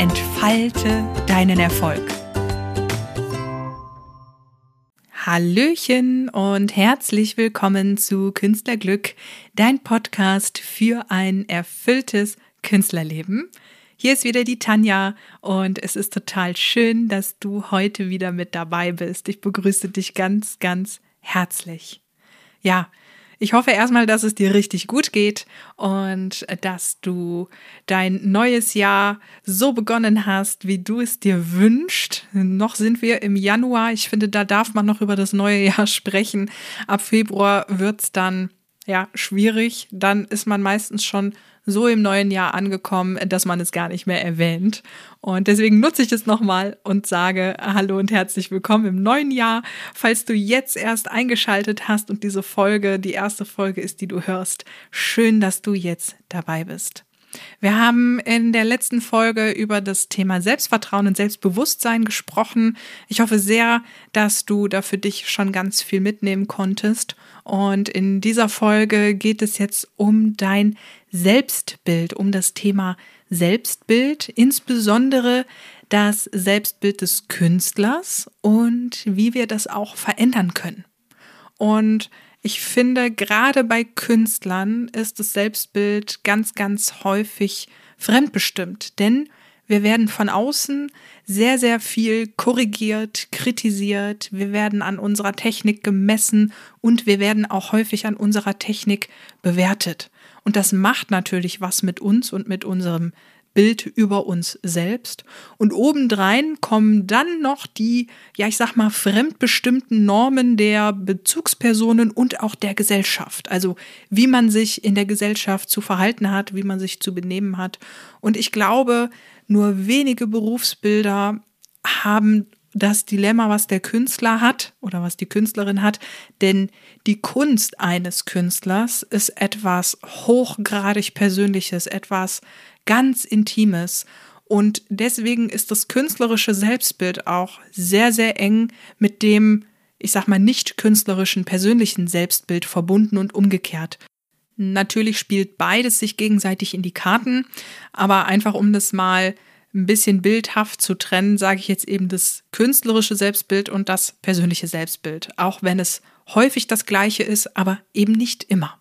entfalte deinen Erfolg. Hallöchen und herzlich willkommen zu Künstlerglück, dein Podcast für ein erfülltes Künstlerleben. Hier ist wieder die Tanja und es ist total schön, dass du heute wieder mit dabei bist. Ich begrüße dich ganz, ganz herzlich. Ja, ich hoffe erstmal, dass es dir richtig gut geht und dass du dein neues Jahr so begonnen hast, wie du es dir wünschst. Noch sind wir im Januar. Ich finde, da darf man noch über das neue Jahr sprechen. Ab Februar wird es dann ja schwierig. Dann ist man meistens schon so im neuen Jahr angekommen, dass man es gar nicht mehr erwähnt. Und deswegen nutze ich es nochmal und sage Hallo und herzlich willkommen im neuen Jahr. Falls du jetzt erst eingeschaltet hast und diese Folge die erste Folge ist, die du hörst, schön, dass du jetzt dabei bist. Wir haben in der letzten Folge über das Thema Selbstvertrauen und Selbstbewusstsein gesprochen. Ich hoffe sehr, dass du da für dich schon ganz viel mitnehmen konntest. Und in dieser Folge geht es jetzt um dein Selbstbild, um das Thema Selbstbild, insbesondere das Selbstbild des Künstlers und wie wir das auch verändern können. Und ich finde, gerade bei Künstlern ist das Selbstbild ganz, ganz häufig fremdbestimmt, denn wir werden von außen sehr, sehr viel korrigiert, kritisiert. Wir werden an unserer Technik gemessen und wir werden auch häufig an unserer Technik bewertet. Und das macht natürlich was mit uns und mit unserem Bild über uns selbst. Und obendrein kommen dann noch die, ja, ich sag mal, fremdbestimmten Normen der Bezugspersonen und auch der Gesellschaft. Also, wie man sich in der Gesellschaft zu verhalten hat, wie man sich zu benehmen hat. Und ich glaube, nur wenige Berufsbilder haben das Dilemma, was der Künstler hat oder was die Künstlerin hat, denn die Kunst eines Künstlers ist etwas hochgradig Persönliches, etwas ganz Intimes. Und deswegen ist das künstlerische Selbstbild auch sehr, sehr eng mit dem, ich sag mal, nicht künstlerischen persönlichen Selbstbild verbunden und umgekehrt. Natürlich spielt beides sich gegenseitig in die Karten, aber einfach um das mal ein bisschen bildhaft zu trennen, sage ich jetzt eben das künstlerische Selbstbild und das persönliche Selbstbild, auch wenn es häufig das gleiche ist, aber eben nicht immer.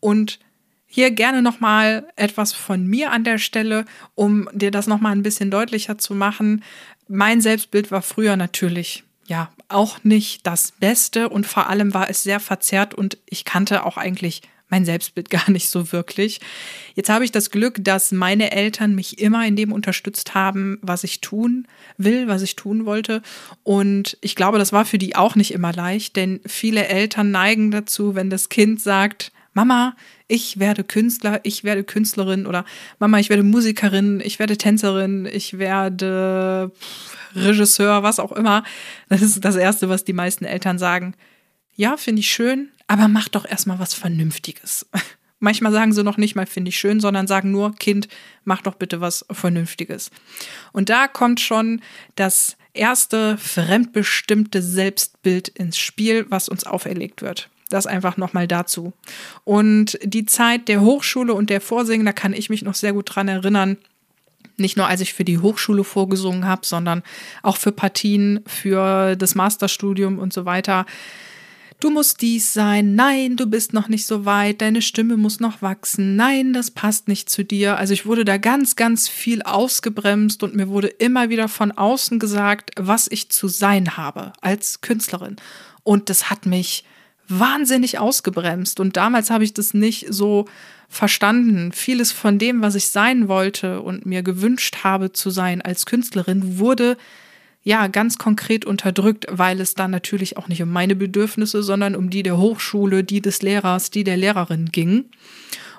Und hier gerne noch mal etwas von mir an der Stelle, um dir das noch mal ein bisschen deutlicher zu machen. Mein Selbstbild war früher natürlich ja auch nicht das Beste und vor allem war es sehr verzerrt und ich kannte auch eigentlich mein Selbstbild gar nicht so wirklich. Jetzt habe ich das Glück, dass meine Eltern mich immer in dem unterstützt haben, was ich tun will, was ich tun wollte. Und ich glaube, das war für die auch nicht immer leicht, denn viele Eltern neigen dazu, wenn das Kind sagt, Mama, ich werde Künstler, ich werde Künstlerin oder Mama, ich werde Musikerin, ich werde Tänzerin, ich werde Regisseur, was auch immer. Das ist das Erste, was die meisten Eltern sagen. Ja, finde ich schön, aber mach doch erstmal was Vernünftiges. Manchmal sagen sie noch nicht mal, finde ich schön, sondern sagen nur, Kind, mach doch bitte was Vernünftiges. Und da kommt schon das erste fremdbestimmte Selbstbild ins Spiel, was uns auferlegt wird. Das einfach nochmal dazu. Und die Zeit der Hochschule und der Vorsingen, da kann ich mich noch sehr gut dran erinnern. Nicht nur, als ich für die Hochschule vorgesungen habe, sondern auch für Partien, für das Masterstudium und so weiter du musst dies sein, nein, du bist noch nicht so weit, deine Stimme muss noch wachsen, nein, das passt nicht zu dir. Also ich wurde da ganz, ganz viel ausgebremst und mir wurde immer wieder von außen gesagt, was ich zu sein habe als Künstlerin. Und das hat mich wahnsinnig ausgebremst. Und damals habe ich das nicht so verstanden. Vieles von dem, was ich sein wollte und mir gewünscht habe zu sein als Künstlerin, wurde ja ganz konkret unterdrückt, weil es dann natürlich auch nicht um meine Bedürfnisse, sondern um die der Hochschule, die des Lehrers, die der Lehrerin ging.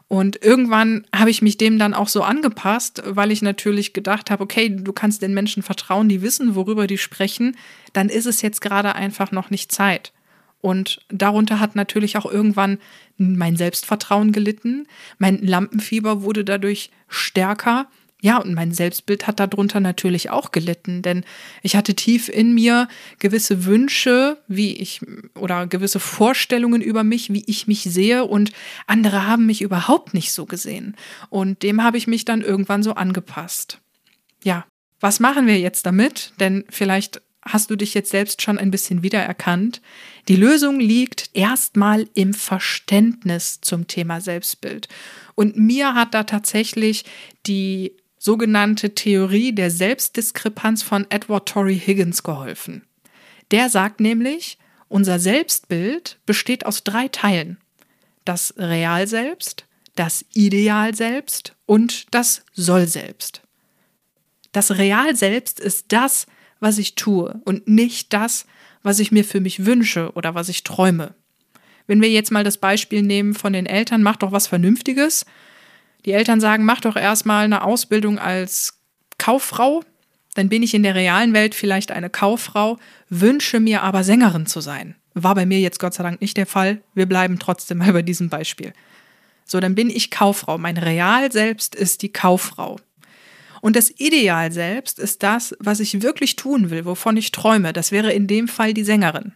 Und irgendwann habe ich mich dem dann auch so angepasst, weil ich natürlich gedacht habe, okay, du kannst den Menschen vertrauen, die wissen, worüber die sprechen, dann ist es jetzt gerade einfach noch nicht Zeit. Und darunter hat natürlich auch irgendwann mein Selbstvertrauen gelitten. Mein Lampenfieber wurde dadurch stärker. Ja, und mein Selbstbild hat darunter natürlich auch gelitten, denn ich hatte tief in mir gewisse Wünsche, wie ich oder gewisse Vorstellungen über mich, wie ich mich sehe und andere haben mich überhaupt nicht so gesehen. Und dem habe ich mich dann irgendwann so angepasst. Ja, was machen wir jetzt damit? Denn vielleicht hast du dich jetzt selbst schon ein bisschen wiedererkannt. Die Lösung liegt erstmal im Verständnis zum Thema Selbstbild. Und mir hat da tatsächlich die sogenannte Theorie der Selbstdiskrepanz von Edward Torrey Higgins geholfen. Der sagt nämlich, unser Selbstbild besteht aus drei Teilen. Das Realselbst, das Idealselbst und das Sollselbst. Das Realselbst ist das, was ich tue und nicht das, was ich mir für mich wünsche oder was ich träume. Wenn wir jetzt mal das Beispiel nehmen von den Eltern, mach doch was Vernünftiges, die Eltern sagen, mach doch erstmal eine Ausbildung als Kauffrau, dann bin ich in der realen Welt vielleicht eine Kauffrau, wünsche mir aber Sängerin zu sein. War bei mir jetzt Gott sei Dank nicht der Fall. Wir bleiben trotzdem mal bei diesem Beispiel. So, dann bin ich Kauffrau. Mein Real selbst ist die Kauffrau. Und das Ideal selbst ist das, was ich wirklich tun will, wovon ich träume. Das wäre in dem Fall die Sängerin.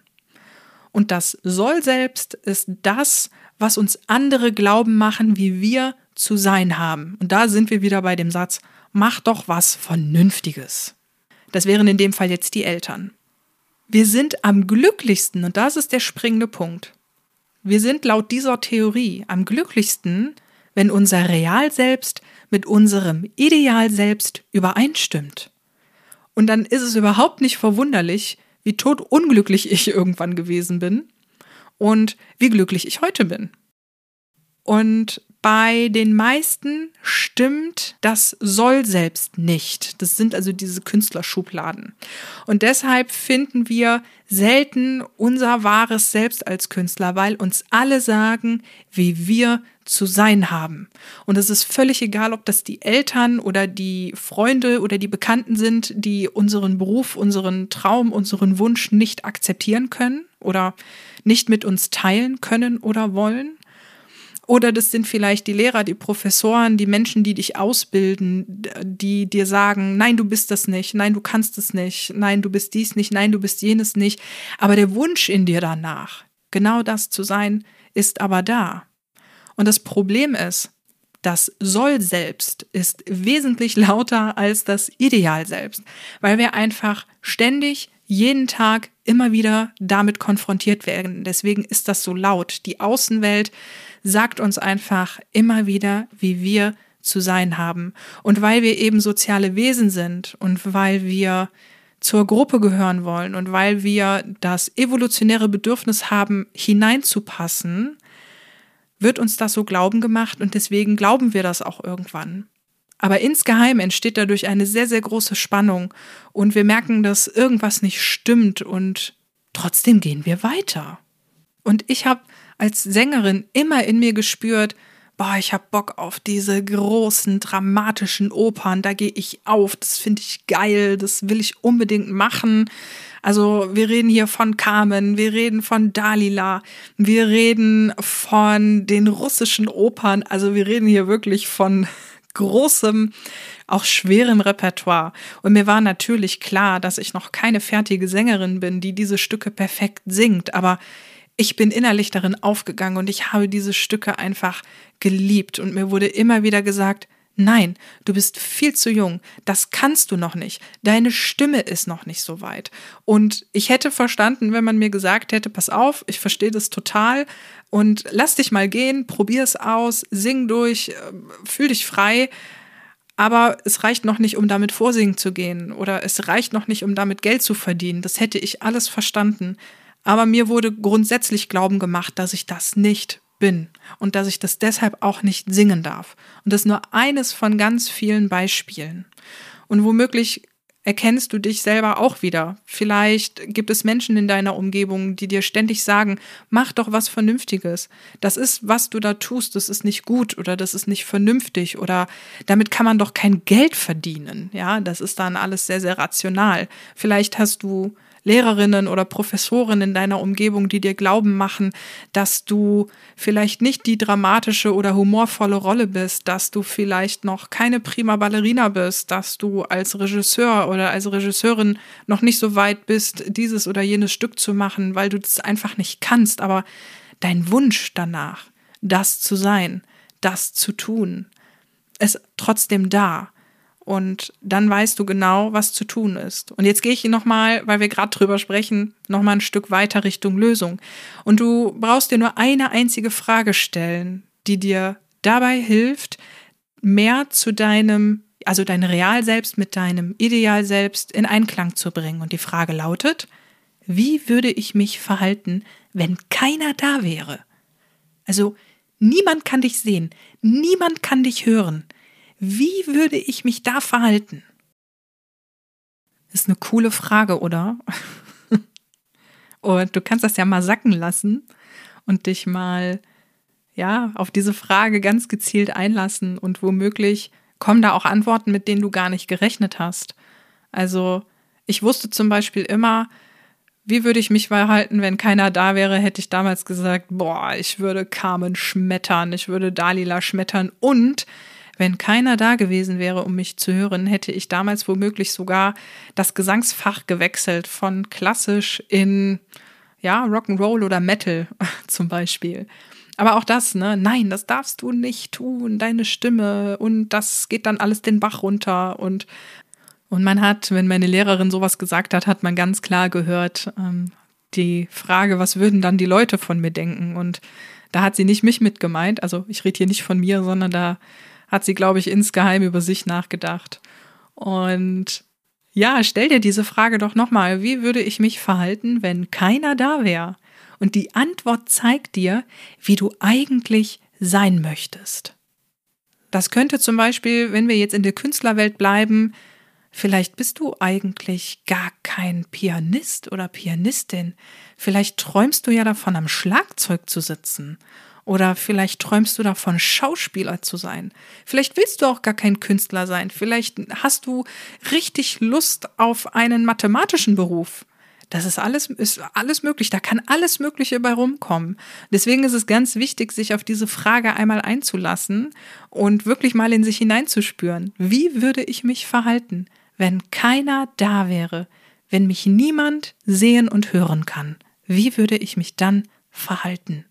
Und das Soll selbst ist das, was uns andere glauben machen, wie wir zu sein haben. Und da sind wir wieder bei dem Satz, mach doch was Vernünftiges. Das wären in dem Fall jetzt die Eltern. Wir sind am glücklichsten, und das ist der springende Punkt. Wir sind laut dieser Theorie am glücklichsten, wenn unser Real selbst mit unserem Ideal selbst übereinstimmt. Und dann ist es überhaupt nicht verwunderlich, wie totunglücklich ich irgendwann gewesen bin und wie glücklich ich heute bin. Und bei den meisten stimmt das soll selbst nicht. Das sind also diese Künstlerschubladen. Und deshalb finden wir selten unser wahres Selbst als Künstler, weil uns alle sagen, wie wir zu sein haben. Und es ist völlig egal, ob das die Eltern oder die Freunde oder die Bekannten sind, die unseren Beruf, unseren Traum, unseren Wunsch nicht akzeptieren können oder nicht mit uns teilen können oder wollen. Oder das sind vielleicht die Lehrer, die Professoren, die Menschen, die dich ausbilden, die dir sagen, nein, du bist das nicht, nein, du kannst es nicht, nein, du bist dies nicht, nein, du bist jenes nicht. Aber der Wunsch in dir danach, genau das zu sein, ist aber da. Und das Problem ist, das Soll selbst ist wesentlich lauter als das Ideal selbst, weil wir einfach ständig jeden Tag immer wieder damit konfrontiert werden. Deswegen ist das so laut. Die Außenwelt sagt uns einfach immer wieder, wie wir zu sein haben. Und weil wir eben soziale Wesen sind und weil wir zur Gruppe gehören wollen und weil wir das evolutionäre Bedürfnis haben, hineinzupassen, wird uns das so glauben gemacht und deswegen glauben wir das auch irgendwann. Aber insgeheim entsteht dadurch eine sehr, sehr große Spannung und wir merken, dass irgendwas nicht stimmt und trotzdem gehen wir weiter. Und ich habe als Sängerin immer in mir gespürt, boah, ich habe Bock auf diese großen, dramatischen Opern, da gehe ich auf, das finde ich geil, das will ich unbedingt machen. Also wir reden hier von Carmen, wir reden von Dalila, wir reden von den russischen Opern, also wir reden hier wirklich von großem, auch schwerem Repertoire. Und mir war natürlich klar, dass ich noch keine fertige Sängerin bin, die diese Stücke perfekt singt, aber ich bin innerlich darin aufgegangen und ich habe diese Stücke einfach geliebt und mir wurde immer wieder gesagt, Nein, du bist viel zu jung. Das kannst du noch nicht. Deine Stimme ist noch nicht so weit. Und ich hätte verstanden, wenn man mir gesagt hätte, pass auf, ich verstehe das total und lass dich mal gehen, probier es aus, sing durch, äh, fühl dich frei. Aber es reicht noch nicht, um damit vorsingen zu gehen oder es reicht noch nicht, um damit Geld zu verdienen. Das hätte ich alles verstanden. Aber mir wurde grundsätzlich Glauben gemacht, dass ich das nicht bin und dass ich das deshalb auch nicht singen darf. Und das ist nur eines von ganz vielen Beispielen. Und womöglich erkennst du dich selber auch wieder. Vielleicht gibt es Menschen in deiner Umgebung, die dir ständig sagen, mach doch was Vernünftiges. Das ist, was du da tust, das ist nicht gut oder das ist nicht vernünftig oder damit kann man doch kein Geld verdienen. Ja, das ist dann alles sehr, sehr rational. Vielleicht hast du Lehrerinnen oder Professoren in deiner Umgebung, die dir glauben machen, dass du vielleicht nicht die dramatische oder humorvolle Rolle bist, dass du vielleicht noch keine prima Ballerina bist, dass du als Regisseur oder als Regisseurin noch nicht so weit bist, dieses oder jenes Stück zu machen, weil du das einfach nicht kannst, aber dein Wunsch danach, das zu sein, das zu tun, ist trotzdem da. Und dann weißt du genau, was zu tun ist. Und jetzt gehe ich nochmal, weil wir gerade drüber sprechen, nochmal ein Stück weiter Richtung Lösung. Und du brauchst dir nur eine einzige Frage stellen, die dir dabei hilft, mehr zu deinem, also dein Real selbst mit deinem Ideal selbst in Einklang zu bringen. Und die Frage lautet, wie würde ich mich verhalten, wenn keiner da wäre? Also niemand kann dich sehen, niemand kann dich hören. Wie würde ich mich da verhalten? Ist eine coole Frage, oder? und du kannst das ja mal sacken lassen und dich mal ja, auf diese Frage ganz gezielt einlassen und womöglich kommen da auch Antworten, mit denen du gar nicht gerechnet hast. Also, ich wusste zum Beispiel immer, wie würde ich mich verhalten, wenn keiner da wäre, hätte ich damals gesagt, boah, ich würde Carmen schmettern, ich würde Dalila schmettern und wenn keiner da gewesen wäre, um mich zu hören, hätte ich damals womöglich sogar das Gesangsfach gewechselt von klassisch in ja, Rock'n'Roll oder Metal zum Beispiel. Aber auch das, ne? Nein, das darfst du nicht tun, deine Stimme und das geht dann alles den Bach runter und und man hat, wenn meine Lehrerin sowas gesagt hat, hat man ganz klar gehört, ähm, die Frage, was würden dann die Leute von mir denken? Und da hat sie nicht mich mitgemeint, also ich rede hier nicht von mir, sondern da hat sie, glaube ich, insgeheim über sich nachgedacht. Und ja, stell dir diese Frage doch nochmal, wie würde ich mich verhalten, wenn keiner da wäre? Und die Antwort zeigt dir, wie du eigentlich sein möchtest. Das könnte zum Beispiel, wenn wir jetzt in der Künstlerwelt bleiben, vielleicht bist du eigentlich gar kein Pianist oder Pianistin. Vielleicht träumst du ja davon, am Schlagzeug zu sitzen oder vielleicht träumst du davon, Schauspieler zu sein. Vielleicht willst du auch gar kein Künstler sein. Vielleicht hast du richtig Lust auf einen mathematischen Beruf. Das ist alles, ist alles möglich. Da kann alles Mögliche bei rumkommen. Deswegen ist es ganz wichtig, sich auf diese Frage einmal einzulassen und wirklich mal in sich hineinzuspüren. Wie würde ich mich verhalten, wenn keiner da wäre, wenn mich niemand sehen und hören kann? Wie würde ich mich dann verhalten?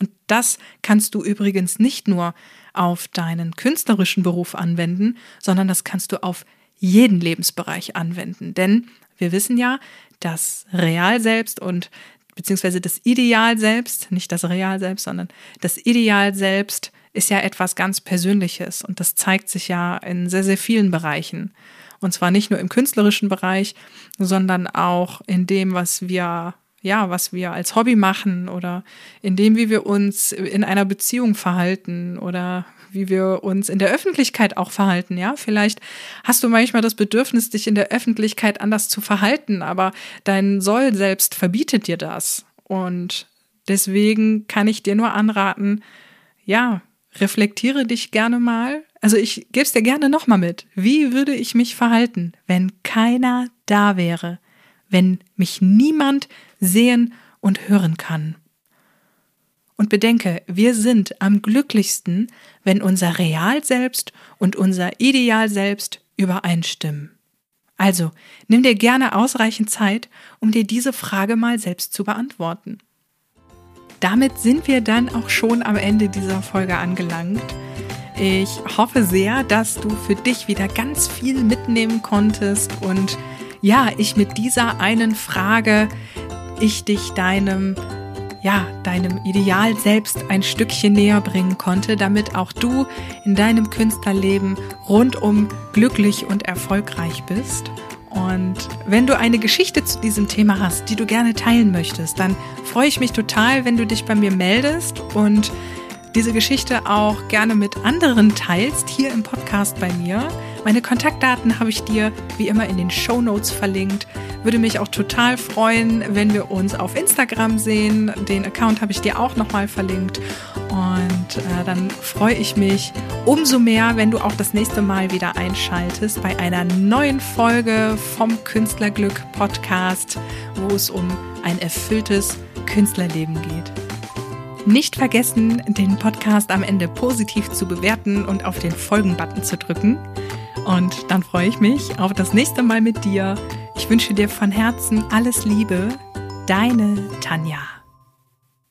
Und das kannst du übrigens nicht nur auf deinen künstlerischen Beruf anwenden, sondern das kannst du auf jeden Lebensbereich anwenden. Denn wir wissen ja, das Real selbst und beziehungsweise das Ideal selbst, nicht das Real selbst, sondern das Ideal selbst ist ja etwas ganz Persönliches und das zeigt sich ja in sehr, sehr vielen Bereichen. Und zwar nicht nur im künstlerischen Bereich, sondern auch in dem, was wir ja, was wir als Hobby machen oder in dem, wie wir uns in einer Beziehung verhalten oder wie wir uns in der Öffentlichkeit auch verhalten, ja. Vielleicht hast du manchmal das Bedürfnis, dich in der Öffentlichkeit anders zu verhalten, aber dein Soll selbst verbietet dir das. Und deswegen kann ich dir nur anraten, ja, reflektiere dich gerne mal. Also ich gebe es dir gerne nochmal mit. Wie würde ich mich verhalten, wenn keiner da wäre? Wenn mich niemand sehen und hören kann. Und bedenke, wir sind am glücklichsten, wenn unser Real selbst und unser Ideal selbst übereinstimmen. Also, nimm dir gerne ausreichend Zeit, um dir diese Frage mal selbst zu beantworten. Damit sind wir dann auch schon am Ende dieser Folge angelangt. Ich hoffe sehr, dass du für dich wieder ganz viel mitnehmen konntest und ja, ich mit dieser einen Frage ich dich deinem ja, deinem Ideal selbst ein Stückchen näher bringen konnte, damit auch du in deinem Künstlerleben rundum glücklich und erfolgreich bist. Und wenn du eine Geschichte zu diesem Thema hast, die du gerne teilen möchtest, dann freue ich mich total, wenn du dich bei mir meldest und diese Geschichte auch gerne mit anderen teilst, hier im Podcast bei mir. Meine Kontaktdaten habe ich dir wie immer in den Show Notes verlinkt. Würde mich auch total freuen, wenn wir uns auf Instagram sehen. Den Account habe ich dir auch nochmal verlinkt. Und äh, dann freue ich mich umso mehr, wenn du auch das nächste Mal wieder einschaltest bei einer neuen Folge vom Künstlerglück Podcast, wo es um ein erfülltes Künstlerleben geht. Nicht vergessen, den Podcast am Ende positiv zu bewerten und auf den Folgen-Button zu drücken. Und dann freue ich mich auf das nächste Mal mit dir. Ich wünsche dir von Herzen alles Liebe. Deine Tanja.